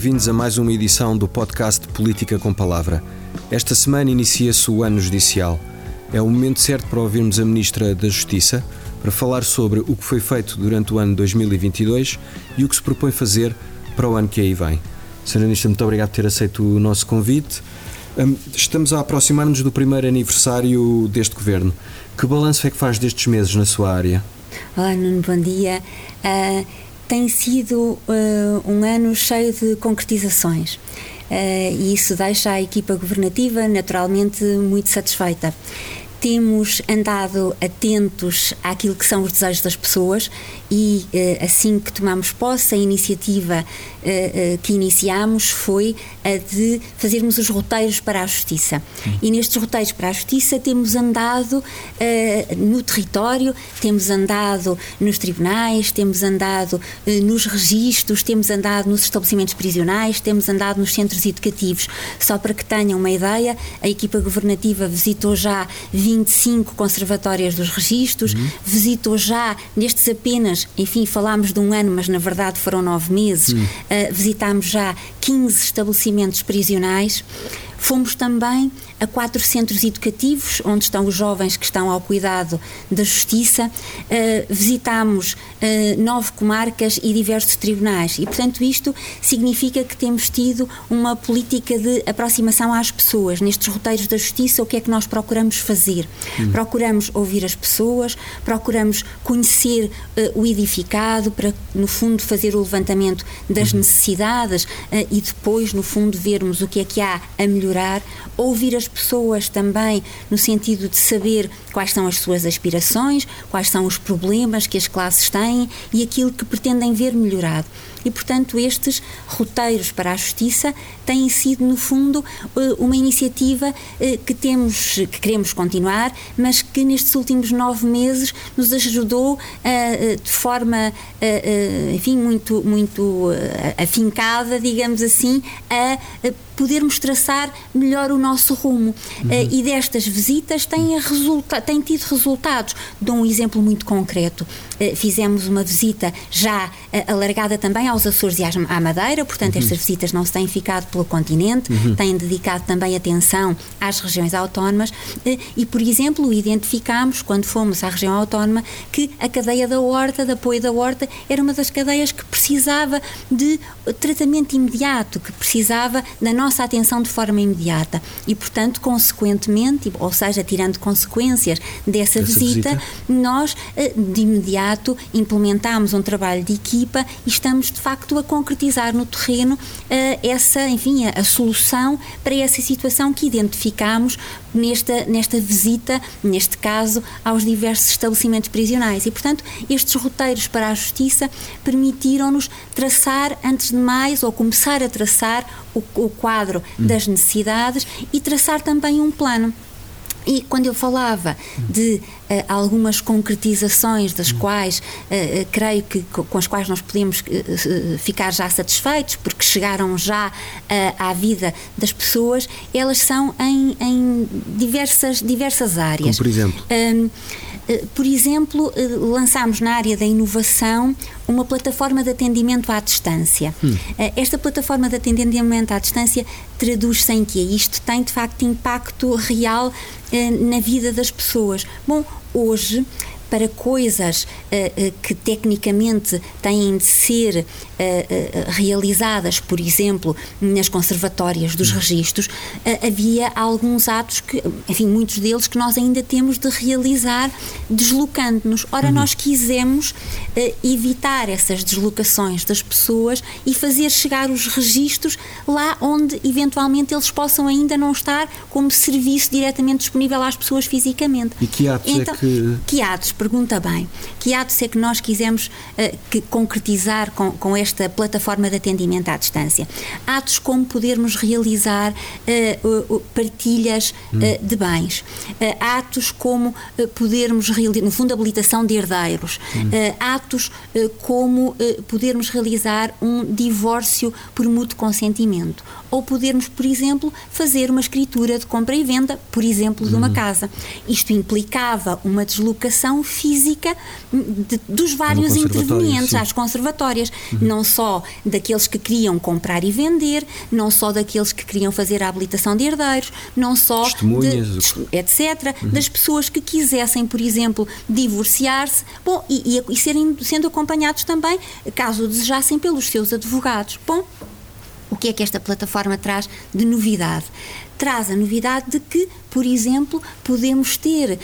bem-vindos a mais uma edição do podcast Política com Palavra. Esta semana inicia-se o ano judicial. É o momento certo para ouvirmos a Ministra da Justiça para falar sobre o que foi feito durante o ano 2022 e o que se propõe fazer para o ano que aí vem. Sra. Ministra, muito obrigado por ter aceito o nosso convite. Hum, estamos a aproximar-nos do primeiro aniversário deste governo. Que balanço é que faz destes meses na sua área? Olá, Nuno, bom dia. Uh, tem sido uh, um ano cheio de concretizações. Uh, e isso deixa a equipa governativa naturalmente muito satisfeita temos andado atentos àquilo que são os desejos das pessoas e eh, assim que tomamos posse, a iniciativa eh, eh, que iniciamos foi a de fazermos os roteiros para a Justiça. Sim. E nestes roteiros para a Justiça temos andado no território, temos andado nos tribunais, temos andado nos registros, temos andado nos estabelecimentos prisionais, temos andado nos centros educativos. Só para que tenham uma ideia, a equipa governativa visitou já 25 conservatórias dos registros, uhum. visitou já, nestes apenas, enfim, falámos de um ano, mas na verdade foram nove meses, uhum. uh, visitámos já 15 estabelecimentos prisionais. Fomos também a quatro centros educativos, onde estão os jovens que estão ao cuidado da justiça. Uh, visitámos uh, nove comarcas e diversos tribunais. E, portanto, isto significa que temos tido uma política de aproximação às pessoas. Nestes roteiros da justiça, o que é que nós procuramos fazer? Hum. Procuramos ouvir as pessoas, procuramos conhecer uh, o edificado, para, no fundo, fazer o levantamento das hum. necessidades e depois, no fundo, vermos o que é que há a melhorar, ouvir as pessoas também no sentido de saber quais são as suas aspirações, quais são os problemas que as classes têm e aquilo que pretendem ver melhorado. E, portanto, estes roteiros para a justiça têm sido, no fundo, eh, uma iniciativa eh, que temos, que queremos continuar, mas que nestes últimos nove meses nos ajudou eh, de forma, enfim, muito, muito afincada, digamos assim, a podermos traçar melhor o nosso rumo. Uhum. e destas visitas têm, resulta têm tido resultados. Dou um exemplo muito concreto. fizemos uma visita já alargada também aos Açores e à Madeira, portanto, uhum. estas visitas não se têm ficado pelo continente, uhum. têm dedicado também atenção às regiões autónomas eh, e, por exemplo, identificámos, quando fomos à região autónoma, que a cadeia da horta, de apoio da horta, era uma das cadeias que precisava de tratamento imediato, que precisava da nossa atenção de forma imediata. E, portanto, consequentemente, ou seja, tirando consequências dessa visita, visita, nós eh, de imediato implementámos um trabalho de equipa e estamos, de facto a concretizar no terreno uh, essa, enfim, a, a, solução para essa situação que identificamos nesta, nesta visita, neste caso, aos diversos estabelecimentos prisionais. E, portanto, estes roteiros para a justiça permitiram-nos traçar, antes de mais, ou começar a traçar o, o quadro hum. das necessidades e traçar também um plano. E quando eu falava de algumas concretizações das quais uh, creio que com as quais nós podemos ficar já satisfeitos porque chegaram já à vida das pessoas, elas são em, em diversas, diversas áreas. Como por exemplo? Eh, por exemplo, eh, lançámos na área da inovação uma plataforma de atendimento à distância. Hum. Eh, esta plataforma de atendimento à distância traduz-se em que isto tem de facto impacto real na vida das pessoas. Bom, hoje para coisas uh, que tecnicamente têm de ser uh, realizadas, por exemplo, nas conservatórias dos uhum. registros, havia alguns atos que, enfim, muitos deles que nós ainda temos de realizar deslocando-nos. Ora, uhum. nós quisemos evitar essas deslocações das pessoas e fazer chegar os registros lá onde eventualmente eles possam ainda não estar como serviço diretamente disponível às pessoas fisicamente. E que atos é então, é que... Que atos? Pergunta bem, que há de ser que nós quisemos uh, que concretizar com, com esta plataforma de atendimento à distância? Atos como podermos realizar uh, partilhas hum. de bens, atos como podermos realizar, no fundo, habilitação de herdeiros, hum. atos como podermos realizar um divórcio por mútuo consentimento, ou podermos, por exemplo, fazer uma escritura de compra e venda, por exemplo, de uma hum. casa. Isto implicava uma deslocação física de, dos vários intervenientes, sim. às conservatórias, uhum. não só daqueles que queriam comprar e vender, não só daqueles que queriam fazer a habilitação de herdeiros, não só de, etc., uhum. das pessoas que quisessem, por exemplo, divorciar-se, bom, e, e, e serem, sendo acompanhados também, caso desejassem, pelos seus advogados. Bom, o que é que esta plataforma traz de novidade? Traz a novidade de que por exemplo, podemos ter uh,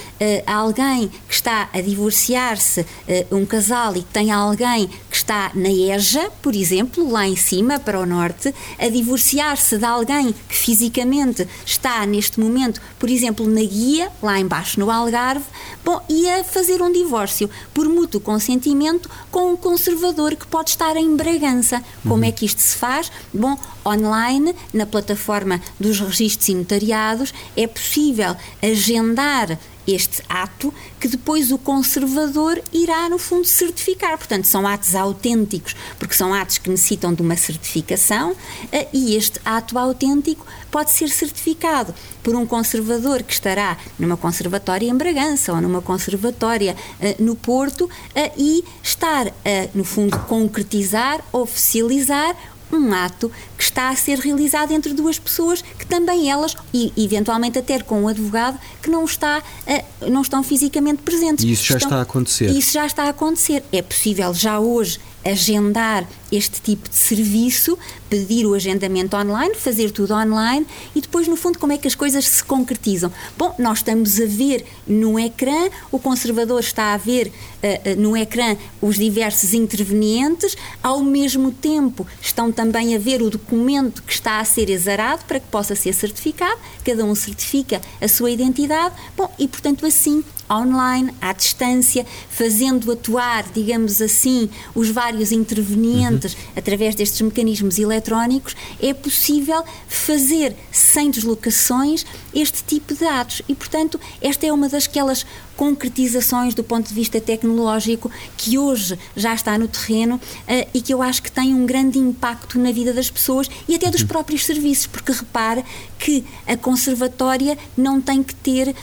alguém que está a divorciar-se, uh, um casal, e que tem alguém que está na EJA, por exemplo, lá em cima, para o norte, a divorciar-se de alguém que fisicamente está neste momento, por exemplo, na Guia, lá embaixo no Algarve, bom, e a fazer um divórcio por mútuo consentimento com um conservador que pode estar em Bragança. Como uhum. é que isto se faz? Bom, online, na plataforma dos registros e notariados, é possível possível agendar este ato que depois o conservador irá, no fundo, certificar. Portanto, são atos autênticos, porque são atos que necessitam de uma certificação eh, e este ato autêntico pode ser certificado por um conservador que estará numa conservatória em Bragança ou numa conservatória uh, no Porto uh, e estar, uh, no fundo, concretizar, oficializar um ato que está a ser realizado entre duas pessoas que também elas, e eventualmente até com um advogado, que não, está, uh, não estão fisicamente presentes. E isso já estão, está a acontecer. Isso já está a acontecer. É possível já hoje agendar este tipo de serviço, pedir o agendamento online, fazer tudo online e depois, no fundo, como é que as coisas se concretizam? Bom, nós estamos a ver no ecrã, o conservador está a ver uh, no ecrã os diversos intervenientes, ao mesmo tempo estão também a ver o documento que está a ser exarado para que possa ser certificado, cada um certifica a sua identidade, bom, e portanto assim online, à distância, fazendo atuar, digamos assim, os vários intervenientes uhum. através destes mecanismos eletrónicos, é possível fazer sem deslocações este tipo de atos. E, portanto, esta é uma daquelas concretizações do ponto de vista tecnológico que hoje já está no terreno uh, e que eu acho que tem um grande impacto na vida das pessoas e até dos uhum. próprios serviços, porque repare que a conservatória não tem que ter uh,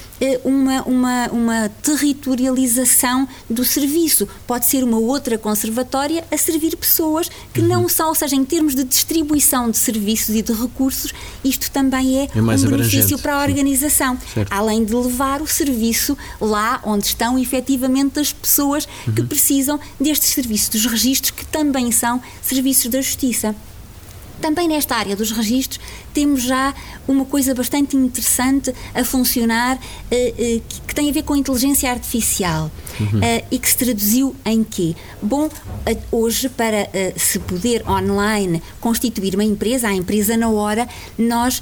uma, uma, uma territorialização do serviço. Pode ser uma outra conservatória a servir pessoas que uhum. não são, ou seja, em termos de distribuição de serviços e de recursos, isto também é, é um benefício para a organização, além de levar o serviço lá lá onde estão efetivamente as pessoas uhum. que precisam destes serviços, dos registros que também são serviços da justiça. Também nesta área dos registros temos já uma coisa bastante interessante a funcionar eh, eh, que tem a ver com a inteligência artificial uhum. Eh, e que se traduziu em quê? Bom, hoje para se poder online constituir uma empresa, a empresa na hora, nós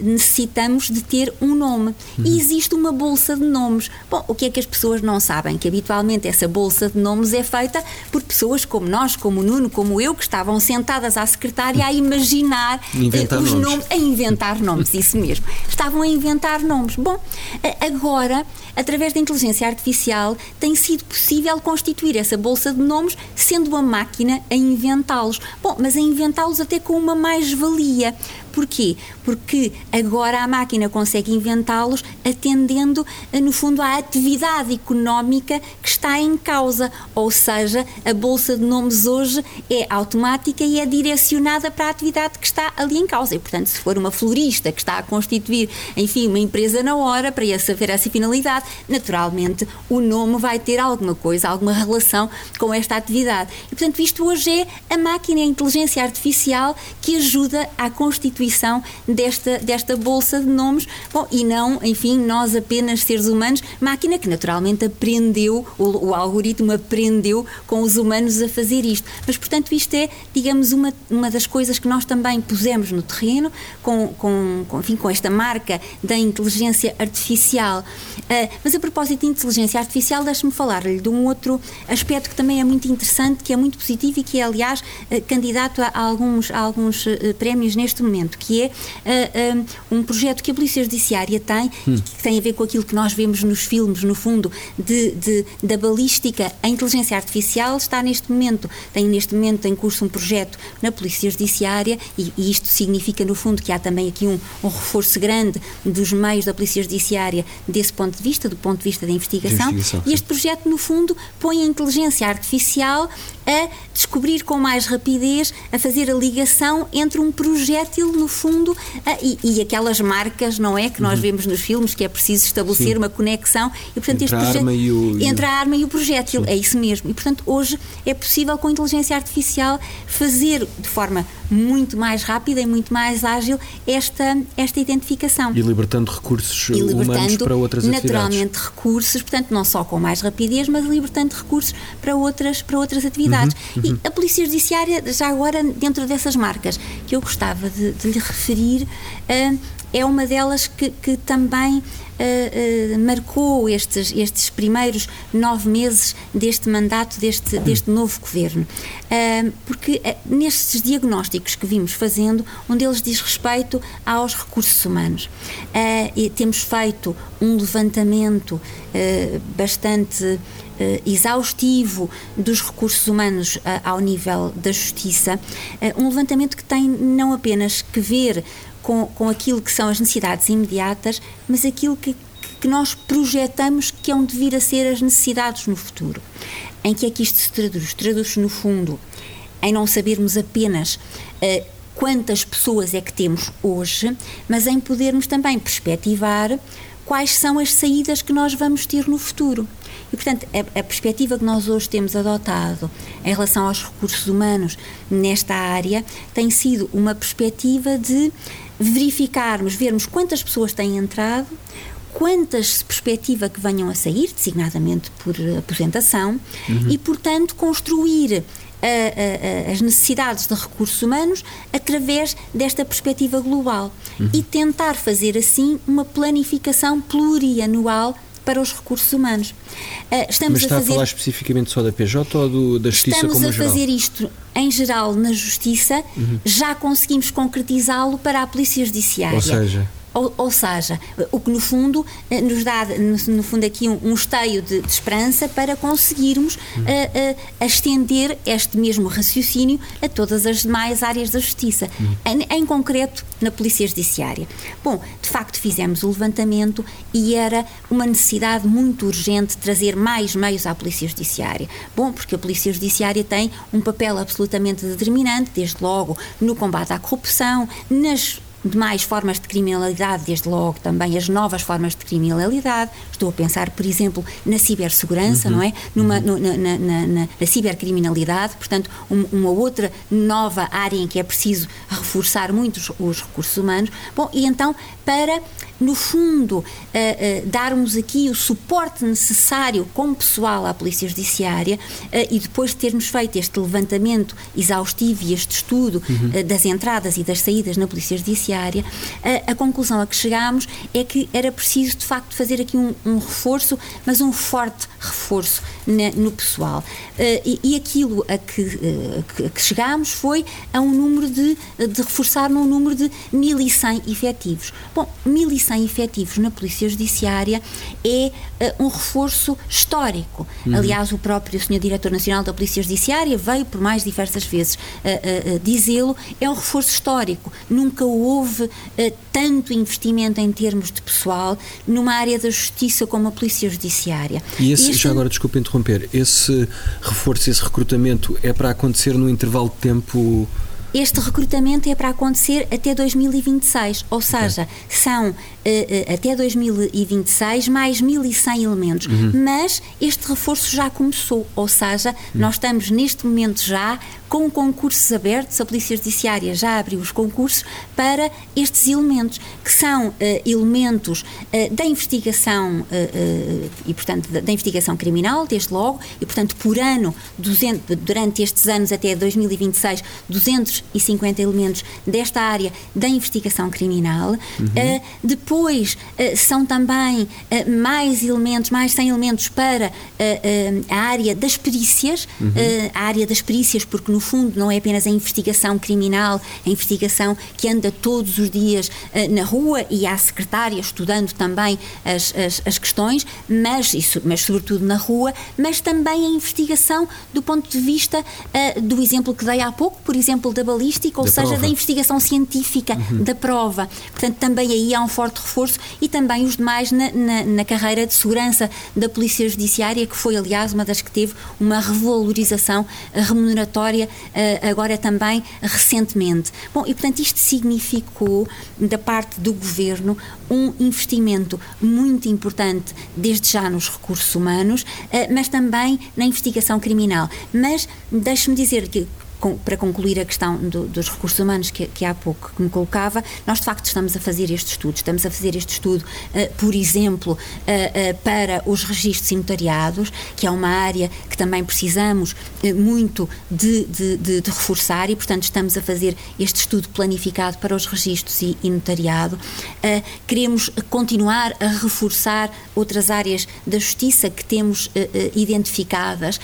necessitamos de ter um nome uhum. e existe uma bolsa de nomes. Bom, o que é que as pessoas não sabem? Que habitualmente essa bolsa de nomes é feita por pessoas como nós, como o Nuno, como eu, que estavam sentadas à secretária a imaginar os nomes a inventar nomes, isso mesmo. Estavam a inventar nomes. Bom, agora, através da inteligência artificial, tem sido possível constituir essa bolsa de nomes sendo a máquina a inventá-los. Bom, mas a inventá-los até com uma mais-valia. Porquê? Porque agora a máquina consegue inventá-los atendendo, eh, no fundo, à atividade económica que está em causa. Ou seja, a bolsa de nomes hoje é automática e é direcionada para a atividade que está ali em causa. E, portanto, se for uma florista que está a constituir, enfim, uma empresa na hora para essa, ver essa finalidade, naturalmente o nome vai ter alguma coisa, alguma relação com esta atividade. E, portanto, isto hoje é a máquina, a inteligência artificial que ajuda à desta, desta bolsa de nomes, bom, e não, enfim, nós apenas seres humanos, máquina que naturalmente aprendeu, o, o algoritmo aprendeu com os humanos a fazer isto. Mas, portanto, isto é, digamos, uma, uma das coisas que nós também pusemos no terreno, com, com, com, enfim, com esta marca da inteligência artificial. Uh, mas a propósito de inteligência artificial, deixe-me falar-lhe de um outro aspecto que também é muito interessante, que é muito positivo e que é, aliás, uh, candidato a alguns, a alguns uh, prémios neste momento que é uh, um projeto que a Polícia Judiciária tem, hum. que tem a ver com aquilo que nós vemos nos filmes, no fundo, de, de, da balística. A inteligência artificial está neste momento, tem neste momento em curso um projeto na Polícia Judiciária e, e isto significa, no fundo, que há também aqui um, um, reforço grande dos meios da Polícia Judiciária desse ponto de vista, do ponto de vista da investigação. Investigação e este projeto, no fundo, põe a inteligência artificial a descobrir com mais rapidez, a fazer a ligação entre um projétil, no fundo, a, e, e, aquelas marcas, não é? Que nós uhum. vemos nos filmes, que é preciso estabelecer Sim. uma conexão. E, portanto, entre, este a arma e o, entre a arma e o projétil. Sim. É isso mesmo. E, portanto, hoje é possível, com a inteligência artificial, fazer de forma muito mais rápida e muito mais ágil esta, esta identificação. E libertando recursos e libertando, humanos para outras naturalmente, atividades. naturalmente recursos, portanto, não só com mais rapidez, mas libertando recursos para outras, para outras atividades. Uhum, uhum. E a Polícia Judiciária, já agora, dentro dessas marcas que eu gostava de, de lhe referir, uh, é uma delas que, que também uh, uh, marcou estes, estes primeiros nove meses deste mandato, deste, deste novo governo. Uh, porque nestes diagnósticos que vimos fazendo, um deles diz respeito aos recursos humanos. temos feito um levantamento bastante exaustivo dos recursos humanos ao nível da justiça, um levantamento que tem não apenas que ver com, com aquilo que são as necessidades imediatas, mas aquilo que, que nós projetamos que é onde vir a ser as necessidades no futuro. Em que é que isto se traduz? Traduz-se, no fundo, em não sabermos apenas uh, quantas pessoas é que temos hoje, mas em podermos também perspectivar quais são as saídas que nós vamos ter no futuro. E, portanto, a, a, perspectiva que nós hoje temos adotado em relação aos recursos humanos nesta área tem sido uma perspectiva de verificarmos, vermos quantas pessoas têm entrado, quantas se perspectiva que venham a sair, designadamente por aposentação, uhum. e, portanto, construir a, a, a, as necessidades de recursos humanos através desta perspectiva global uhum. e tentar fazer assim uma planificação plurianual para os recursos humanos. Uh, estamos Mas está a, fazer... a, falar especificamente só da PJ ou do, da Justiça estamos como a geral? fazer isto em geral na Justiça, uhum. já conseguimos concretizá-lo para a Polícia Judiciária. Ou seja, ou, ou, seja, o que no fundo eh, nos dá, no, fundo, aqui um, um esteio de, de, esperança para conseguirmos uh, uh, estender este mesmo raciocínio a todas as demais áreas da justiça, em, em, concreto na Polícia Judiciária. Bom, de facto fizemos o levantamento e era uma necessidade muito urgente trazer mais meios à Polícia Judiciária. Bom, porque a Polícia Judiciária tem um papel absolutamente determinante, desde logo no combate à corrupção, nas de mais formas de criminalidade, desde logo também as novas formas de criminalidade. Estou a pensar, por exemplo, na cibersegurança, uhum. não é? Numa, uhum. no, na, na, na, na, cibercriminalidade, portanto, um, uma outra nova área em que é preciso reforçar muito os, os recursos humanos. Bom, e então, para no fundo, uh, uh, darmos aqui o suporte necessário como pessoal à Polícia Judiciária uh, e depois de termos feito este levantamento exaustivo e este estudo uhum. das entradas e das saídas na Polícia Judiciária, a conclusão a que chegámos é que era preciso, de facto, fazer aqui um, um reforço, mas um forte reforço na, no pessoal. E, e, aquilo a que, a que, chegámos foi a um número de, de reforçar num número de 1.100 efetivos. Bom, 1.100 100 efetivos na Polícia Judiciária é uh, um reforço histórico. Uhum. Aliás, o próprio Sr. Diretor Nacional da Polícia Judiciária veio por mais diversas vezes uh, uh, dizê-lo, é um reforço histórico. Nunca houve tanto investimento em termos de pessoal numa área da justiça como a Polícia Judiciária. E esse, este... já agora, desculpe interromper, esse reforço, esse recrutamento é para acontecer num intervalo de tempo este recrutamento é para acontecer até 2026, ou seja, okay. são uh, uh, até 2026 mais 1.100 elementos. Uhum. Mas este reforço já começou, ou seja, uhum. nós estamos neste momento já com concursos abertos, a Polícia Judiciária já abriu os concursos para estes elementos, que são uh, elementos uh, da investigação uh, e, portanto, da, da, investigação criminal, desde logo, e, portanto, por ano, 200, durante estes anos até 2026, 250 elementos desta área da investigação criminal. Uhum. depois, são também mais elementos, mais 100 elementos para a área das perícias, uhum. a área das perícias, porque no no fundo, não é apenas a investigação criminal, a investigação que anda todos os dias uh, na rua e há secretária estudando também as, as, as questões, mas, isso, mas sobretudo na rua, mas também a investigação do ponto de vista uh, do exemplo que dei há pouco, por exemplo, da balística, ou da seja, prova. da investigação científica uhum. da prova. Portanto, também aí há um forte reforço e também os demais na, na, na carreira de segurança da Polícia Judiciária, que foi, aliás, uma das que teve uma revalorização remuneratória agora também recentemente. Bom, e portanto isto significou da parte do governo um investimento muito importante desde já nos recursos humanos, uh, mas também na investigação criminal. Mas deixe-me dizer que com, para concluir a questão do, dos recursos humanos que, que, há pouco que me colocava, nós de facto estamos a fazer este estudo. Estamos a fazer este estudo, uh, por exemplo, uh, uh, para os registros notariados, que é uma área que também precisamos muito de, de, de, de, reforçar e, portanto, estamos a fazer este estudo planificado para os registros e, e notariado. queremos continuar a reforçar outras áreas da justiça que temos identificadas,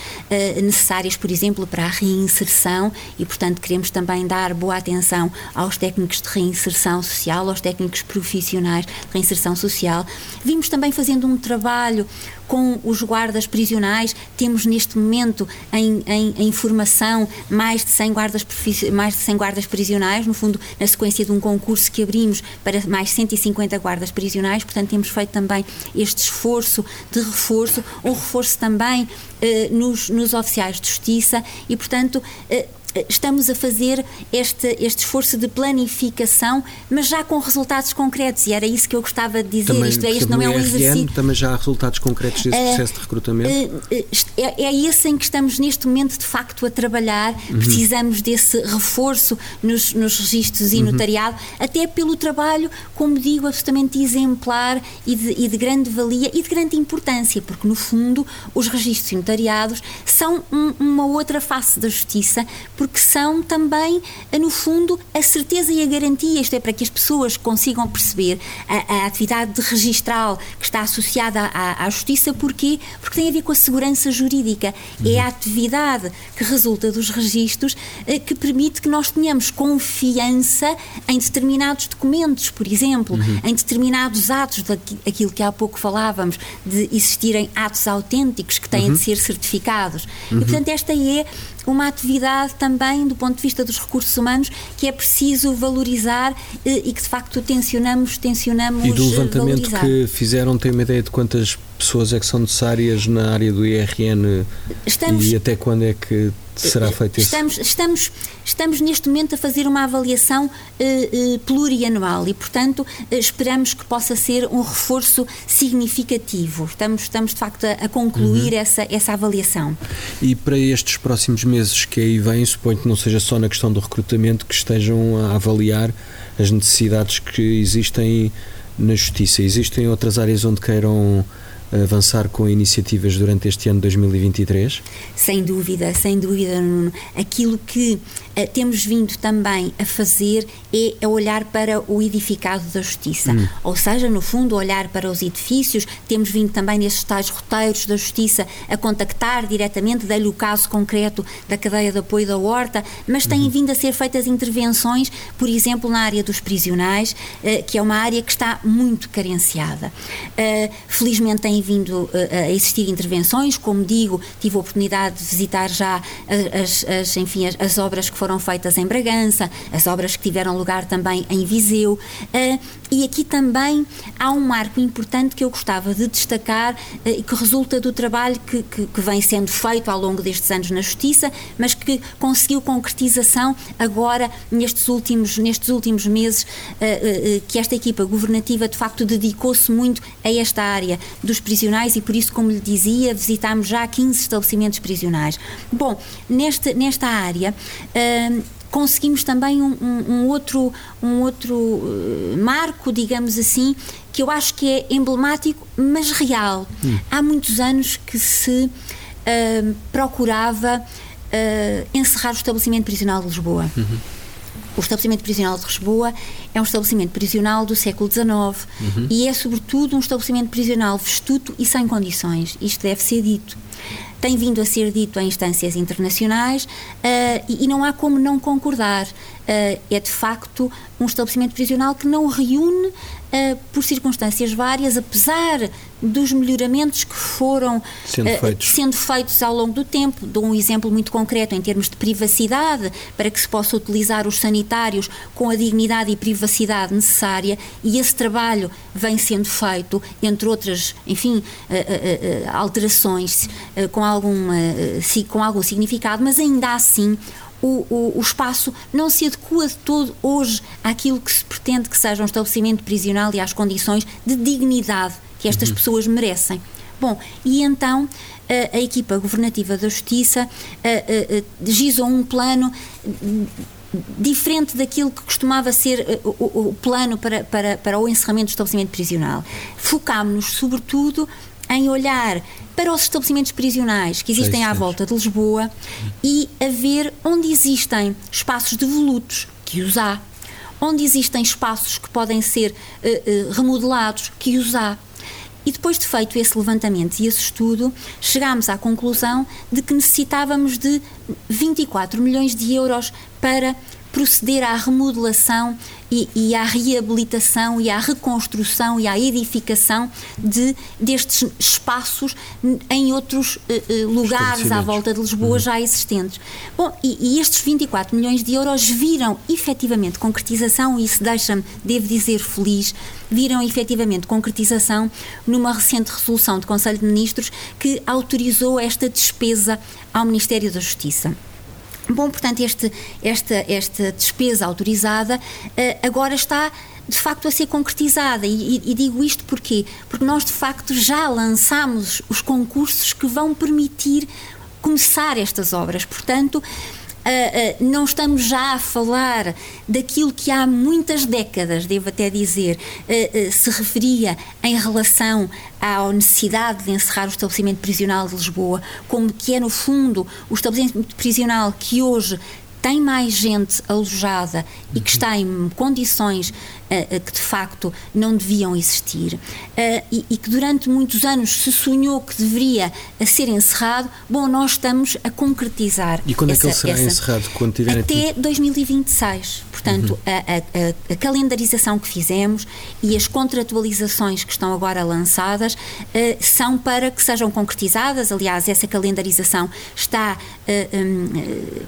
necessárias, por exemplo, para a reinserção e, portanto, queremos também dar boa atenção aos técnicos de reinserção social, aos técnicos profissionais de reinserção social. Vimos também fazendo um trabalho com os guardas prisionais. Temos neste momento em, em, em formação mais de 100 guardas, mais de 100 guardas prisionais, no fundo, na sequência de um concurso que abrimos para mais 150 guardas prisionais. Portanto, temos feito também este esforço de reforço, um reforço também eh, nos, nos oficiais de justiça e, portanto, eh, estamos a fazer este, este esforço de planificação, mas já com resultados concretos, e era isso que eu gostava de dizer. Também, Isto é, este não é um exercício. Também já há resultados concretos desse uh, processo de recrutamento? Uh, é, é esse em que estamos neste momento, de facto, a trabalhar. Uhum. Precisamos desse reforço nos, nos registros e uhum. notariado, até pelo trabalho, como digo, absolutamente exemplar e de, e de grande valia e de grande importância, porque, no fundo, os registros e notariados são um, uma outra face da justiça, porque são também, eh, no fundo, a certeza e a garantia, isto é, para que as pessoas consigam perceber a, a atividade registral que está associada à, à, justiça, porquê? Porque tem a ver com a segurança jurídica. Uhum. É a atividade que resulta dos registros eh, que permite que nós tenhamos confiança em determinados documentos, por exemplo, uhum. em determinados atos, daquilo que há pouco falávamos, de existirem atos autênticos que têm uhum. de ser certificados. E, portanto, esta é uma atividade também do ponto de vista dos recursos humanos que é preciso valorizar eh, e que de facto tensionamos, tensionamos E do levantamento valorizar. que fizeram, tem uma ideia de quantas pessoas é que são necessárias na área do IRN Estamos, e até quando é que será feito isso? Estamos, estamos, estamos neste momento a fazer uma avaliação uh, uh, plurianual e, portanto, uh, esperamos que possa ser um reforço significativo. Estamos, estamos de facto, a, a concluir uhum. essa, essa avaliação. E para estes próximos meses que aí vêm, suponho que não seja só na questão do recrutamento, que estejam a avaliar as necessidades que existem na justiça. Existem outras áreas onde queiram avançar com iniciativas durante este ano 2023? Sem dúvida, sem dúvida, Nuno. Aquilo que temos vindo também a fazer é a olhar para o edificado da justiça. Hum. Ou seja, no fundo, olhar para os edifícios. Temos vindo também nesses tais roteiros da justiça a contactar diretamente, dei-lhe o caso concreto da cadeia de apoio da Horta, mas têm uhum. vindo a ser feitas intervenções, por exemplo, na área dos prisionais, uh, que é uma área que está muito carenciada. Uh, felizmente têm vindo eh, a existir intervenções, como digo, tive a oportunidade de visitar já as, as enfim, as, as, obras que foram feitas em Bragança, as obras que tiveram lugar também em Viseu, eh, e aqui também há um marco importante que eu gostava de destacar eh, e que resulta do trabalho que, que, que vem sendo feito ao longo destes anos na Justiça, mas que conseguiu concretização agora nestes últimos, nestes últimos meses, que esta equipa governativa de facto dedicou-se muito a esta área dos prisionais e por isso, como lhe dizia, visitámos já 15 estabelecimentos prisionais. Bom, nesta, nesta área. Conseguimos também um, um, um, outro, um outro uh, marco, digamos assim, que eu acho que é emblemático, mas real. Hum. Há muitos anos que se uh, procurava uh, encerrar o estabelecimento prisional de Lisboa. Uhum. O estabelecimento prisional de Lisboa é um estabelecimento prisional do século XIX uhum. e é, sobretudo, um estabelecimento prisional vestuto e sem condições. Isto deve ser dito. Tem vindo a ser dito em instâncias internacionais e, e, não há como não concordar. é de facto um estabelecimento prisional que não reúne uh, por circunstâncias várias, apesar dos melhoramentos que foram sendo, uh, feitos. sendo feitos ao longo do tempo. Dou um exemplo muito concreto em termos de privacidade, para que se possa utilizar os sanitários com a dignidade e privacidade necessária, e esse trabalho vem sendo feito, entre outras, enfim, uh, alterações com, algum, com algum significado, mas ainda assim o, o, o, espaço não se adequa de todo hoje àquilo que se pretende que seja um estabelecimento prisional e às condições de dignidade que estas uhum. pessoas merecem. Bom, e então a, a equipa governativa da Justiça gizou um plano diferente daquilo que costumava ser o, o, plano para, para, para o encerramento do estabelecimento prisional. Focámos-nos, sobretudo, em olhar para os estabelecimentos prisionais que existem à volta de Lisboa e a ver onde existem espaços devolutos, que os há, onde existem espaços que podem ser uh, uh, remodelados, que os há. E depois de feito esse levantamento e esse estudo, chegámos à conclusão de que necessitávamos de 24 milhões de euros para proceder à remodelação e, e, à reabilitação e à reconstrução e à edificação de, destes espaços em outros uh, lugares à volta de Lisboa uhum. já existentes. Bom, e, e, estes 24 milhões de euros viram efetivamente concretização, e isso deixa-me, devo dizer, feliz, viram efetivamente concretização numa recente resolução do Conselho de Ministros que autorizou esta despesa ao Ministério da Justiça. Bom, portanto, este, esta, esta despesa autorizada uh, agora está de facto a ser concretizada. E, e, digo isto porquê? Porque nós de facto já lançamos os concursos que vão permitir começar estas obras. Portanto, Uh, uh, não estamos já a falar daquilo que há muitas décadas, devo até dizer, uh, se referia em relação à necessidade de encerrar o estabelecimento prisional de Lisboa, como que é, no fundo, o estabelecimento prisional que hoje tem mais gente alojada e que está em condições que de facto não deviam existir uh, e, e, que durante muitos anos se sonhou que deveria ser encerrado, bom, nós estamos a concretizar. E quando essa, é que ele será essa, encerrado? Quando tiver Até 2026. Portanto, uhum. a, a, a, calendarização que fizemos e as contratualizações que estão agora lançadas são para que sejam concretizadas. Aliás, essa calendarização está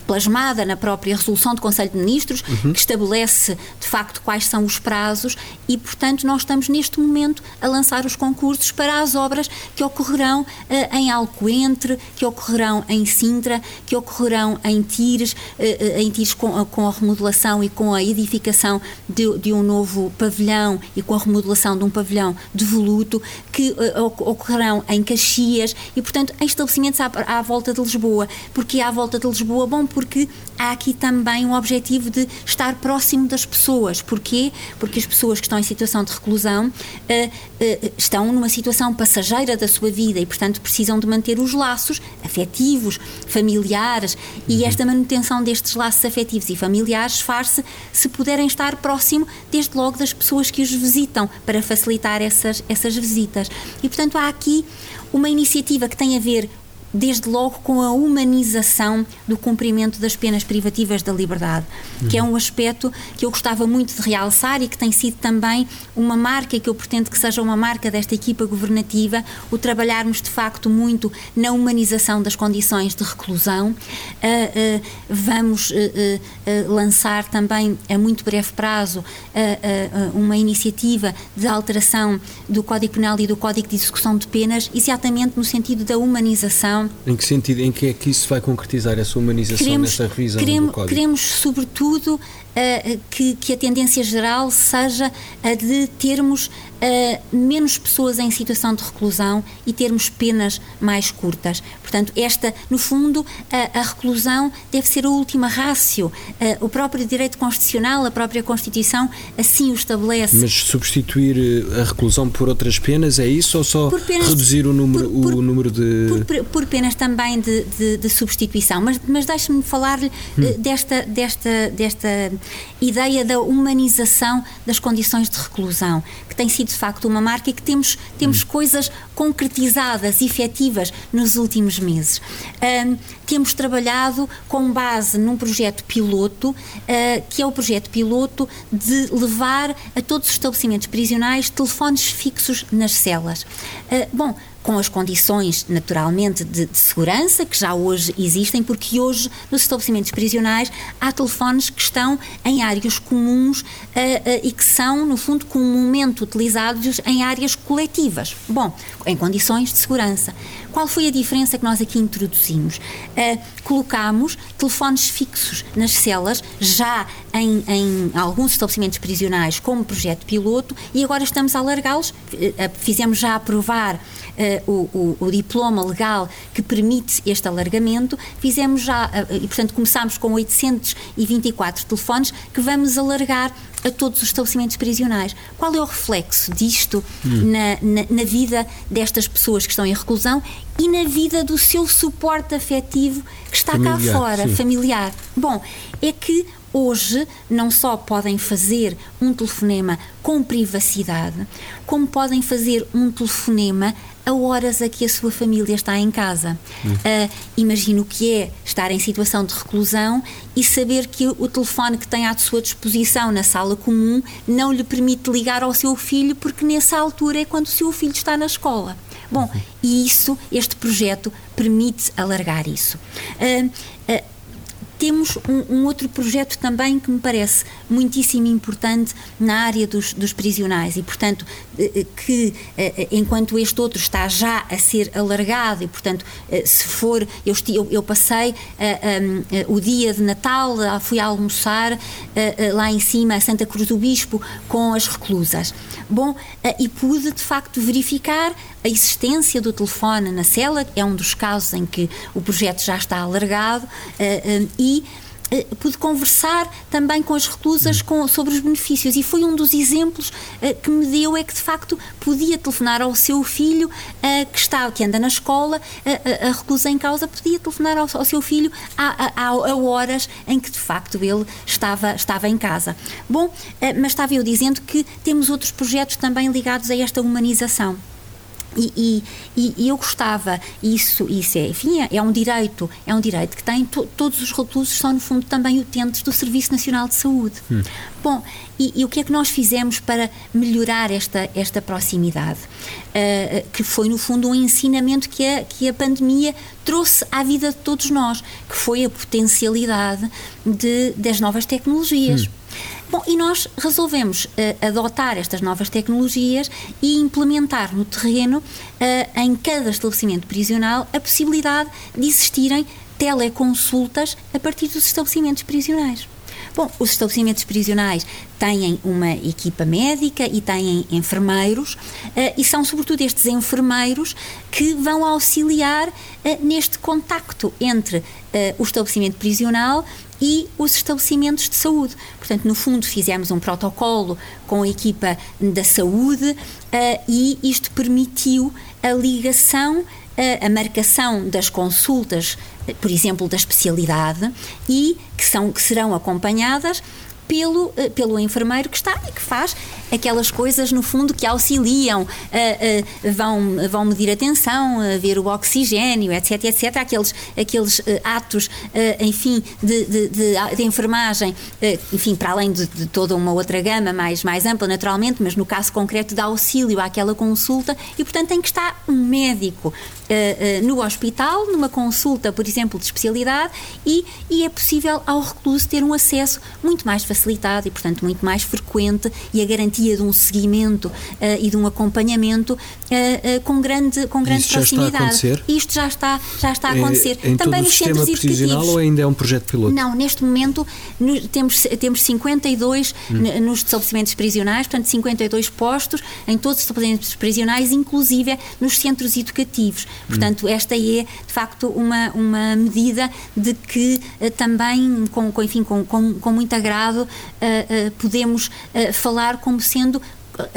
plasmada na própria resolução do Conselho de Ministros, uhum. que estabelece de facto quais são os prazos e, portanto, nós estamos neste momento a lançar os concursos para as obras que ocorrerão uh, em Alcoentre, que ocorrerão em Sintra, que ocorrerão em Tires, em Tires com, com, a remodelação e com a edificação de, de, um novo pavilhão e com a remodelação de um pavilhão devoluto, que uh, ocorrerão em Caxias e, portanto, em estabelecimentos à, à volta de Lisboa. Porque à volta de Lisboa, bom, porque há aqui também um objetivo de estar próximo das pessoas. Porquê? Porque as pessoas que estão em situação de reclusão uh, uh, estão numa situação passageira da sua vida e, portanto, precisam de manter os laços afetivos, familiares uhum. e esta manutenção destes laços afetivos e familiares faz-se se puderem estar próximo, desde logo, das pessoas que os visitam, para facilitar essas, essas visitas. E, portanto, há aqui uma iniciativa que tem a ver desde logo com a humanização do cumprimento das penas privativas da liberdade, que é um aspecto que eu gostava muito de realçar e que tem sido também uma marca que eu pretendo que seja uma marca desta equipa governativa, o trabalharmos de facto muito na humanização das condições de reclusão. Uh, uh, vamos uh, lançar também a muito breve prazo uma iniciativa de alteração do Código Penal e do Código de Execução de Penas, exatamente no sentido da humanização humanização. Em que sentido, em que é que isso vai concretizar essa humanização queremos, nesta revisão queremos, do Código? Queremos, sobretudo, uh, que, que a tendência geral seja a de termos uh, menos pessoas em situação de reclusão e termos penas mais curtas. Portanto, esta, no fundo, a, a reclusão deve ser a última rácio. Uh, o próprio direito constitucional, a própria Constituição, assim o estabelece. Mas substituir eh, a reclusão por outras penas, é isso? Ou só penas, reduzir o número, por, por, o número de. Por, por penas também de, de, de substituição. Mas, mas deixe-me falar-lhe hum. desta, desta, desta ideia da humanização das condições de reclusão, que tem sido de facto uma marca e que temos, temos hum. coisas concretizadas, efetivas nos últimos meses. Um, temos trabalhado com base num projeto piloto, uh, que é o projeto piloto de levar a todos os estabelecimentos prisionais telefones fixos nas celas. Uh, bom, com as condições, naturalmente, de, de, segurança que já hoje existem, porque hoje nos estabelecimentos prisionais há telefones que estão em áreas comuns uh, uh, e que são, no fundo, comumente utilizados em áreas coletivas. Bom, em condições de segurança. Qual foi a diferença que nós aqui introduzimos? Uh, colocámos telefones fixos nas celas, já em, em, alguns estabelecimentos prisionais, como projeto piloto, e agora estamos a alargá-los. Fizemos já aprovar uh, o, o, o, diploma legal que permite este alargamento, fizemos já, uh, e portanto começámos com 824 telefones que vamos alargar a todos os estabelecimentos prisionais. Qual é o reflexo disto hum. na, na, na, vida destas pessoas que estão em reclusão e na vida do seu suporte afetivo que está familiar, cá fora, sim. familiar? Bom, é que hoje não só podem fazer um telefonema com privacidade, como podem fazer um telefonema a horas a que a sua família está em casa. Hum. Uh, imagino o que é estar em situação de reclusão e saber que o telefone que tem à sua disposição na sala comum não lhe permite ligar ao seu filho, porque nessa altura é quando o seu filho está na escola. Bom, uhum. e isso, este projeto permite alargar isso. Uh, uh, temos um, um, outro projeto também que me parece muitíssimo importante na área dos, dos prisionais e, portanto, eh, eh, que eh, enquanto este outro está já a ser alargado e, portanto, se for, eu, eu passei o dia de Natal, fui almoçar lá em cima a Santa Cruz do Bispo com as reclusas. Bom, e pude de facto verificar a existência do telefone na cela, é um dos casos em que o projeto já está alargado e e eh, pude conversar também com as reclusas com, sobre os benefícios. E foi um dos exemplos uh, que me deu é que de facto podia telefonar ao seu filho uh, que está que anda na escola uh, a reclusa em causa podia telefonar ao, ao seu filho a, a, a, horas em que de facto ele estava estava em casa. Bom mas estava eu dizendo que temos outros projetos também ligados a esta humanização e, e, e, eu gostava, isso, isso é, enfim, é, é um direito, é um direito que tem, to, todos os reclusos são no fundo também utentes do Serviço Nacional de Saúde. Hum. Bom, e, e, o que é que nós fizemos para melhorar esta, esta proximidade? Uh, que foi no fundo um ensinamento que a, que a pandemia trouxe à vida de todos nós, que foi a potencialidade de, das novas tecnologias. Hum. Bom, e nós resolvemos uh, adotar estas novas tecnologias e implementar no terreno, uh, em cada estabelecimento prisional, a possibilidade de existirem teleconsultas a partir dos estabelecimentos prisionais. Bom, os estabelecimentos prisionais têm uma equipa médica e têm enfermeiros, uh, e são sobretudo estes enfermeiros que vão auxiliar uh, neste contacto entre uh, o estabelecimento prisional e os estabelecimentos de saúde. Portanto, no fundo, fizemos um protocolo com a equipa da saúde e isto permitiu a ligação, a marcação das consultas, por exemplo, da especialidade e que, são, que serão acompanhadas pelo, eh, pelo enfermeiro que está e que faz aquelas coisas, no fundo, que auxiliam, uh, uh, vão, vão medir a tensão, uh, ver o oxigênio, etc, etc. Aqueles, aqueles atos, enfim, de, de, de, de enfermagem, enfim, para além de, de, toda uma outra gama mais, mais ampla, naturalmente, mas no caso concreto de auxílio àquela consulta e, portanto, tem que estar um médico no hospital, numa consulta, por exemplo, de especialidade e, e é possível ao recluso ter um acesso muito mais facilitado e, portanto, muito mais frequente e a garantia garantia de um seguimento uh, e de um acompanhamento uh, com grande, com grande Isto proximidade. Já está a acontecer? Isto já está, já está a é, acontecer. É, em Também todo nos o sistema centros educativos. ou ainda é um projeto piloto? Não, neste momento no, temos, temos 52 hum. nos estabelecimentos prisionais, portanto 52 postos em todos os estabelecimentos prisionais, inclusive nos centros educativos. Portanto, hum. esta é de facto uma, uma medida de que uh, também, com, com, enfim, com, com, com muito agrado, uh, uh, podemos falar como sendo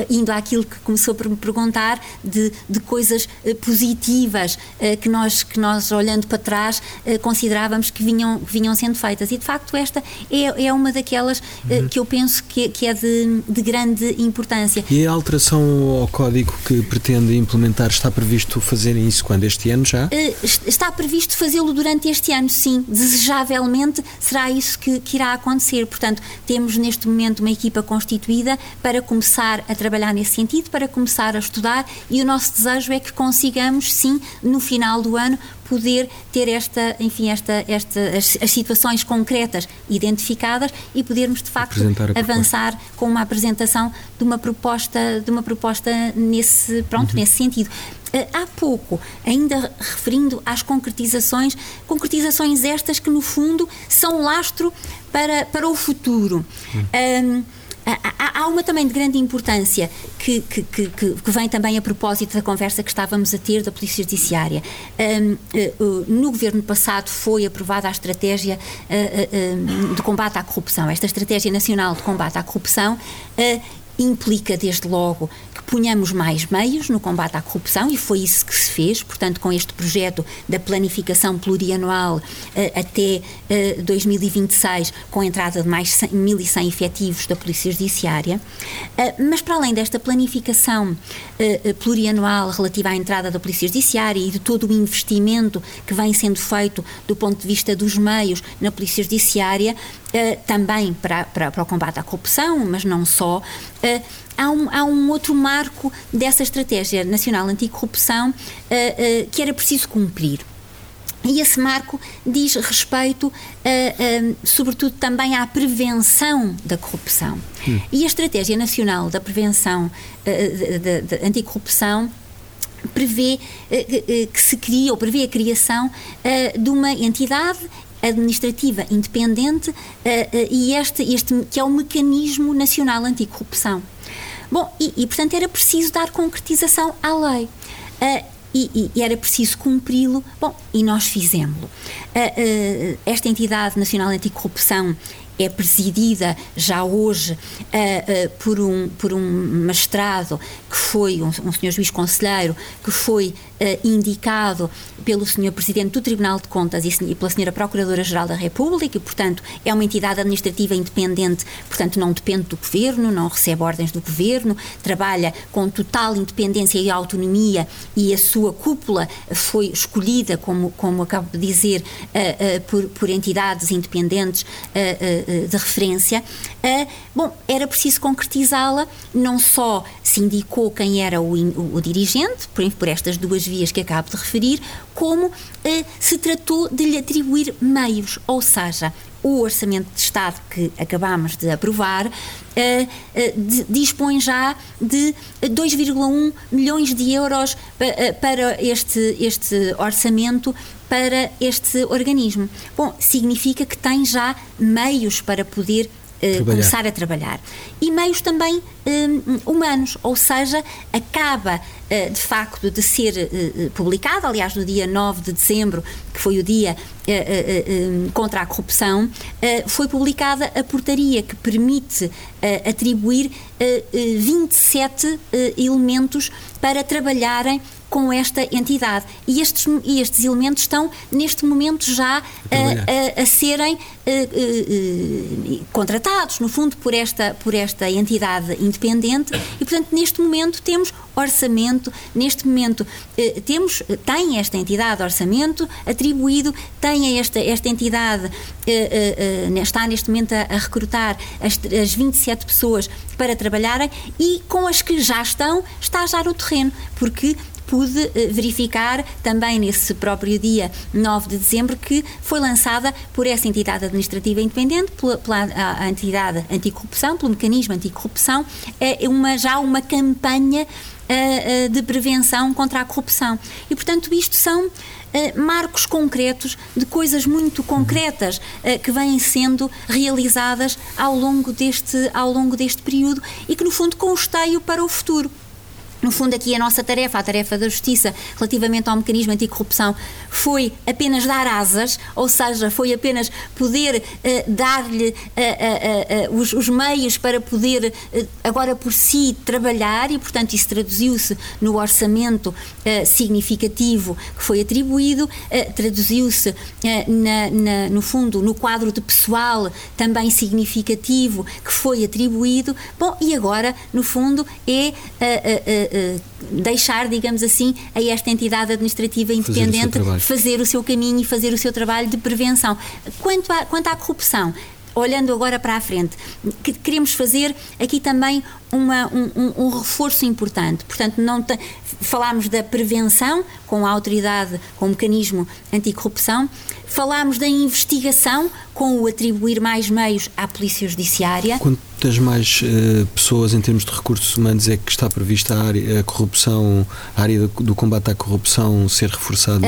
indo àquilo que começou por me perguntar, de, de coisas positivas que, nós, que nós, olhando para trás, considerávamos que vinham, vinham sendo feitas. E, de facto, esta é, é uma daquelas uhum. que eu penso que, que é de, de grande importância. E a alteração ao código que pretende implementar está previsto fazer isso quando? Este ano já? Está previsto fazê-lo durante este ano, sim. Desejavelmente será isso que, que irá acontecer. Portanto, temos neste momento uma equipa constituída para começar a trabalhar nesse sentido, para começar a estudar e o nosso desejo é que consigamos, sim, no final do ano, poder ter esta, enfim, esta, esta, as, as situações concretas identificadas e podermos de facto avançar com uma apresentação de uma proposta, de uma proposta nesse, pronto, uhum. nesse sentido. Eh, há pouco, ainda referindo às concretizações, concretizações estas que no fundo são lastro para, para o futuro. Uhum. Um, Há, uma também de grande importância que, que, que, que, vem também a propósito da conversa que estávamos a ter da Polícia Judiciária. Um, eh, no governo passado foi aprovada a estratégia uh, uh, de combate à corrupção, esta Estratégia Nacional de Combate à Corrupção. Implica, desde logo, que ponhamos mais meios no combate à corrupção e foi isso que se fez, portanto, com este projeto da planificação plurianual eh, até 2026, eh, com a entrada de mais 1.100 efetivos da Polícia Judiciária. Eh, mas, para além desta planificação plurianual relativa à entrada da Polícia Judiciária e de todo o investimento que vem sendo feito do ponto de vista dos meios na Polícia Judiciária, também para, para, para o combate à corrupção, mas não só, Uh, há, um, há um outro marco dessa estratégia nacional anticorrupção uh, que era preciso cumprir. E esse marco diz respeito, sobretudo, também à prevenção da corrupção. Hum. E a Estratégia Nacional da Prevenção da Anticorrupção prevê que se cria, ou prevê a criação de uma entidade administrativa independente uh, uh, e este, este que é o Mecanismo Nacional Anticorrupção. Bom, e, e portanto era preciso dar concretização à lei. Uh, e, e, era preciso cumpri-lo. Bom, e nós fizemos-lo. esta entidade nacional anticorrupção é presidida já hoje uh, uh, por, um, por um magistrado que foi um, um senhor juiz conselheiro que foi uh, indicado pelo senhor presidente do Tribunal de Contas e, e pela senhora Procuradora-Geral da República e, portanto, é uma entidade administrativa independente, portanto, não depende do governo, não recebe ordens do governo, trabalha com total independência e autonomia e a sua cúpula foi escolhida, como, como acabo de dizer, por, por entidades independentes de referência, bom, era preciso concretizá-la, não só se indicou quem era o, o, o dirigente, por, por, estas duas vias que acabo de referir, como eh, se tratou de lhe atribuir meios, ou seja, o Orçamento de Estado que acabámos de aprovar uh, uh, de, dispõe já de 2,1 milhões de euros uh, para este, este orçamento para este organismo. Bom, significa que tem já meios para poder uh, começar a trabalhar. E meios também um, humanos, ou seja, acaba uh, de facto de ser uh, publicado, aliás, no dia 9 de dezembro, que foi o dia contra a corrupção, foi publicada a portaria que permite atribuir 27 elementos para trabalharem com esta entidade. E estes, e estes elementos estão, neste momento, já a, a, a serem contratados, no fundo, por esta, por esta entidade independente. E, portanto, neste momento temos orçamento, neste momento eh, temos, tem esta entidade orçamento atribuído, tem esta, esta entidade, eh, eh, está neste momento a, a recrutar as, as 27 pessoas para trabalharem e com as que já estão, está já no terreno, porque pude eh, verificar também nesse próprio dia 9 de dezembro que foi lançada por essa entidade administrativa independente, pela, pela entidade anticorrupção, pelo mecanismo anticorrupção, é uma, já uma campanha uh, uh, de prevenção contra a corrupção. E, portanto, isto são marcos concretos de coisas muito concretas que vêm sendo realizadas ao longo, deste, ao longo deste período e que, no fundo, consteiam para o futuro. No fundo, aqui a nossa tarefa, a tarefa da Justiça, relativamente ao mecanismo anticorrupção, foi apenas dar asas, ou seja, foi apenas poder uh, dar-lhe uh, uh, os, os, meios para poder, agora por si, trabalhar, e, portanto, isso traduziu-se no orçamento significativo que foi atribuído, traduziu-se, no fundo, no quadro de pessoal também significativo que foi atribuído. Bom, e agora, no fundo, é deixar, digamos assim, a esta entidade administrativa independente fazer o, fazer o seu caminho e fazer o seu trabalho de prevenção. Quanto, à, quanto à corrupção, olhando agora para a frente, que queremos fazer aqui também uma, um, um, reforço importante. Portanto, não falámos da prevenção com a autoridade, com o mecanismo anticorrupção, falámos da investigação com o atribuir mais meios à Polícia Judiciária. Quantas mais uh, pessoas em termos de recursos humanos é que está prevista a, área, a corrupção, a área do, do, combate à corrupção ser reforçada?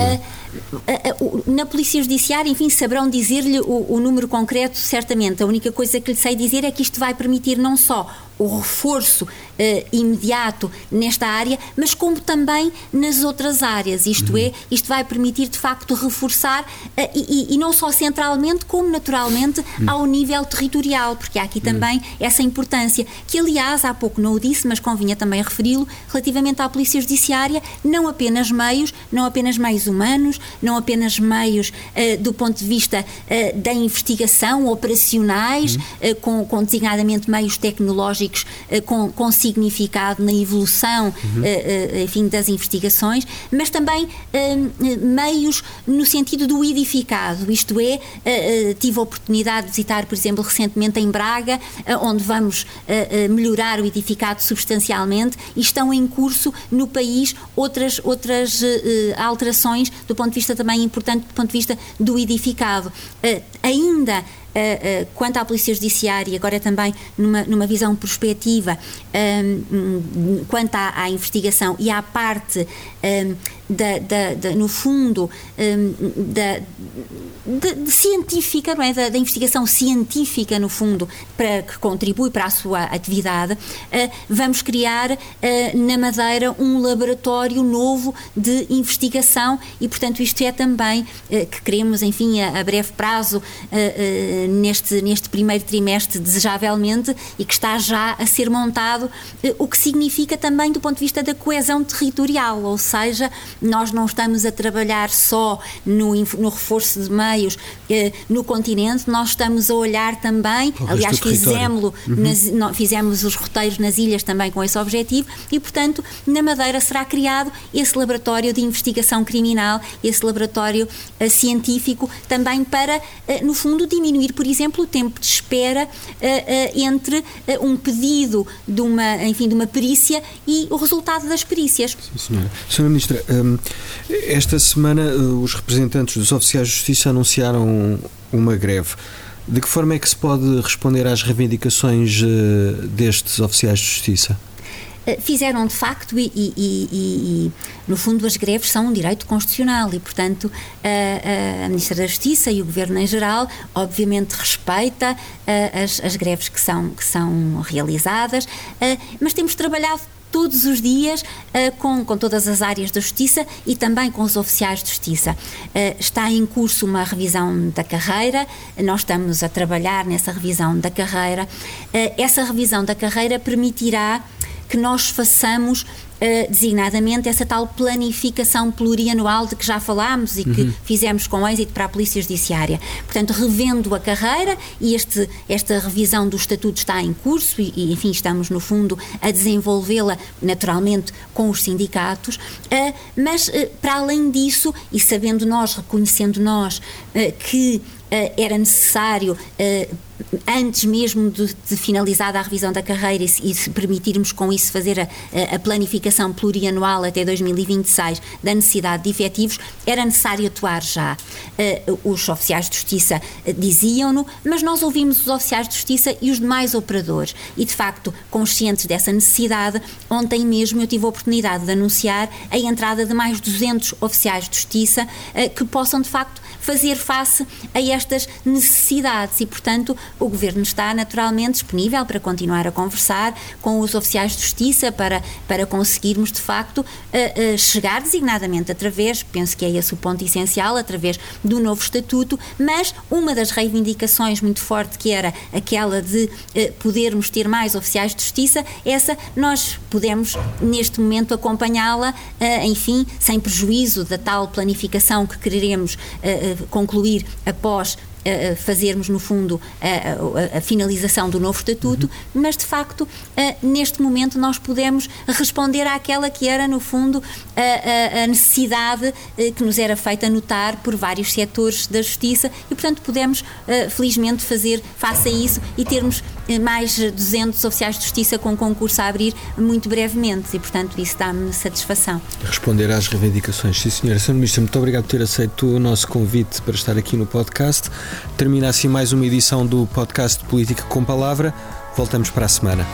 Uh, na Polícia Judiciária, enfim, saberão dizer-lhe o, o número concreto, certamente. A única coisa que lhe sei dizer é que isto vai permitir não só o reforço uh, imediato nesta área, mas como também nas outras áreas. Isto uhum. é, isto vai permitir de facto reforçar uh, e, e, não só centralmente, como naturalmente uhum. ao nível territorial, porque há aqui uhum. também essa importância, que aliás há pouco não o disse, mas convinha também referi-lo, relativamente à Polícia Judiciária, não apenas meios, não apenas meios humanos, não apenas meios uh, do ponto de vista da investigação, operacionais, uhum. com, com designadamente meios tecnológicos eh, com, com significado na evolução uhum. Eh, eh, enfim, das investigações, mas também meios no sentido do edificado, isto é, tive a oportunidade de visitar, por exemplo, recentemente em Braga, onde vamos melhorar o edificado substancialmente e estão em curso no país outras, outras alterações do ponto de vista também importante do ponto de vista do edificado. Ainda uh, quanto à Polícia Judiciária, agora também numa, numa visão prospectiva, um, quanto à, à, investigação e à parte um, da, da, da, no fundo, um, da, científica, não é? Da, da, investigação científica, no fundo, para, que contribui para a sua atividade, uh, vamos criar uh, na Madeira um laboratório novo de investigação e, portanto, isto é também uh, que queremos, enfim, a, a breve prazo, neste, neste primeiro trimestre, desejavelmente, e que está já a ser montado, o que significa também do ponto de vista da coesão territorial, ou seja, nós não estamos a trabalhar só no, no reforço de meios eh, no continente, nós estamos a olhar também, aliás, fizemos, uhum. fizemos os roteiros nas ilhas também com esse objetivo e, portanto, na Madeira será criado esse laboratório de investigação criminal, esse laboratório uh, científico, também para, uh, no fundo, diminuir, por exemplo, o tempo de espera uh, entre um pedido de uma, enfim, de uma perícia e o resultado das perícias. Sim, senhora. Senhora Ministra, um, esta semana, eh, os representantes dos oficiais de justiça anunciaram uma greve. De que forma é que se pode responder às reivindicações eh, destes oficiais de justiça? Eh, fizeram de facto e, e, e, e, no fundo as greves são um direito constitucional e portanto a, a Ministra da Justiça e o Governo em geral obviamente respeita as, as greves que são, que são realizadas mas temos trabalhado todos os dias uh, com, com todas as áreas da Justiça e também com os oficiais de Justiça. Uh, está em curso uma revisão da carreira, nós estamos a trabalhar nessa revisão da carreira. Uh, essa revisão da carreira permitirá que nós façamos uh, designadamente essa tal planificação plurianual de que já falámos e que uhum. fizemos com êxito para a Polícia Judiciária. Portanto, revendo a carreira e este, esta revisão do Estatuto está em curso e, e enfim, estamos no fundo a desenvolvê-la naturalmente com os sindicatos, uh, mas uh, para além disso, e sabendo nós, reconhecendo nós que era necessário antes mesmo de, de, finalizada a revisão da carreira e, se permitirmos com isso fazer a, a, planificação plurianual até 2026 da necessidade de efetivos, era necessário atuar já. Uh, os oficiais de justiça diziam-no, mas nós ouvimos os oficiais de justiça e os demais operadores e, de facto, conscientes dessa necessidade, ontem mesmo eu tive a oportunidade de anunciar a entrada de mais 200 oficiais de justiça uh, que possam, de facto, fazer face a estas necessidades. E, portanto, o Governo está naturalmente disponível para continuar a conversar com os oficiais de justiça para, para conseguirmos, de facto, uh, uh, chegar designadamente através, penso que é esse o ponto essencial, através do novo Estatuto, mas uma das reivindicações muito forte que era aquela de uh, podermos ter mais oficiais de justiça, essa nós podemos neste momento acompanhá-la, enfim, sem prejuízo da tal planificação que quereremos concluir após fazermos, no fundo, a, a, a, finalização do novo estatuto, uhum. mas de facto, neste momento, nós podemos responder àquela que era, no fundo, a, a, necessidade eh, que nos era feita notar por vários setores da justiça e, portanto, podemos, eh, felizmente, fazer face a isso e termos eh, mais 200 oficiais de justiça com concurso a abrir muito brevemente e, portanto, isso dá-me satisfação. Responder às reivindicações. Sim, senhora. Sr. Ministro, muito obrigado por ter aceito o nosso convite para estar aqui no podcast. Termina assim mais uma edição do podcast Política com Palavra. Voltamos para a semana.